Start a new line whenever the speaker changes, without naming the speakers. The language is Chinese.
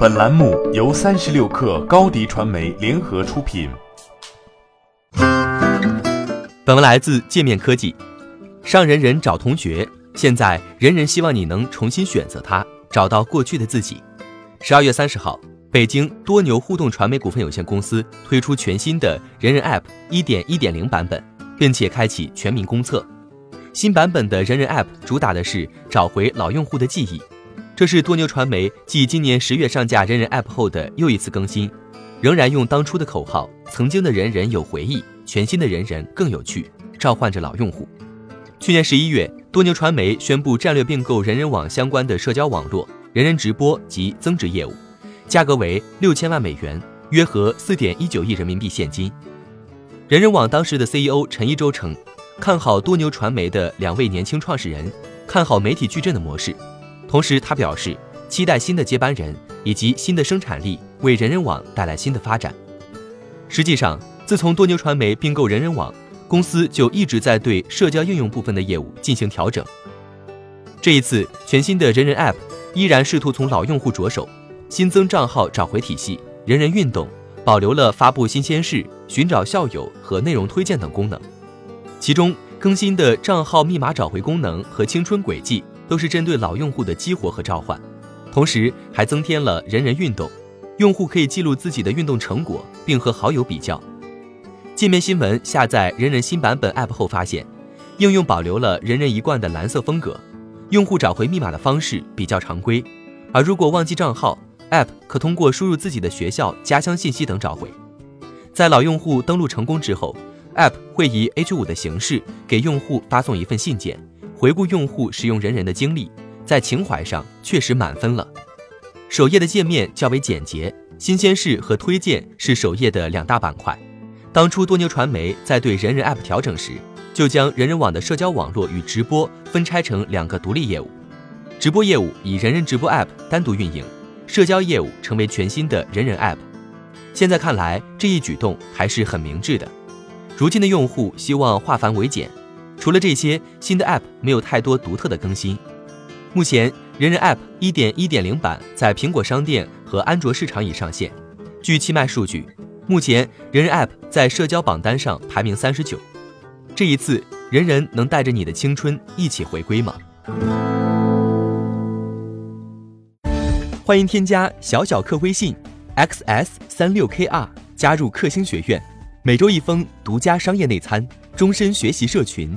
本栏目由三十六克高低传媒联合出品。
本文来自界面科技。上人人找同学，现在人人希望你能重新选择他，找到过去的自己。十二月三十号，北京多牛互动传媒股份有限公司推出全新的人人 App 一点一点零版本，并且开启全民公测。新版本的人人 App 主打的是找回老用户的记忆。这是多牛传媒继今年十月上架人人 App 后的又一次更新，仍然用当初的口号“曾经的人人有回忆，全新的人人更有趣”，召唤着老用户。去年十一月，多牛传媒宣布战略并购人人网相关的社交网络人人直播及增值业务，价格为六千万美元，约合四点一九亿人民币现金。人人网当时的 CEO 陈一舟称，看好多牛传媒的两位年轻创始人，看好媒体矩阵的模式。同时，他表示期待新的接班人以及新的生产力为人人网带来新的发展。实际上，自从多牛传媒并购人人网，公司就一直在对社交应用部分的业务进行调整。这一次，全新的人人 App 依然试图从老用户着手，新增账号找回体系、人人运动，保留了发布新鲜事、寻找校友和内容推荐等功能。其中，更新的账号密码找回功能和青春轨迹。都是针对老用户的激活和召唤，同时还增添了人人运动，用户可以记录自己的运动成果，并和好友比较。界面新闻下载人人新版本 App 后发现，应用保留了人人一贯的蓝色风格，用户找回密码的方式比较常规，而如果忘记账号，App 可通过输入自己的学校、家乡信息等找回。在老用户登录成功之后，App 会以 H5 的形式给用户发送一份信件。回顾用户使用人人的经历，在情怀上确实满分了。首页的界面较为简洁，新鲜事和推荐是首页的两大板块。当初多牛传媒在对人人 App 调整时，就将人人网的社交网络与直播分拆成两个独立业务，直播业务以人人直播 App 单独运营，社交业务成为全新的人人 App。现在看来，这一举动还是很明智的。如今的用户希望化繁为简。除了这些，新的 App 没有太多独特的更新。目前，人人 App 一点一点零版在苹果商店和安卓市场已上线。据七脉数据，目前人人 App 在社交榜单上排名三十九。这一次，人人能带着你的青春一起回归吗？欢迎添加小小客微信 xs 三六 kr 加入克星学院，每周一封独家商业内参，终身学习社群。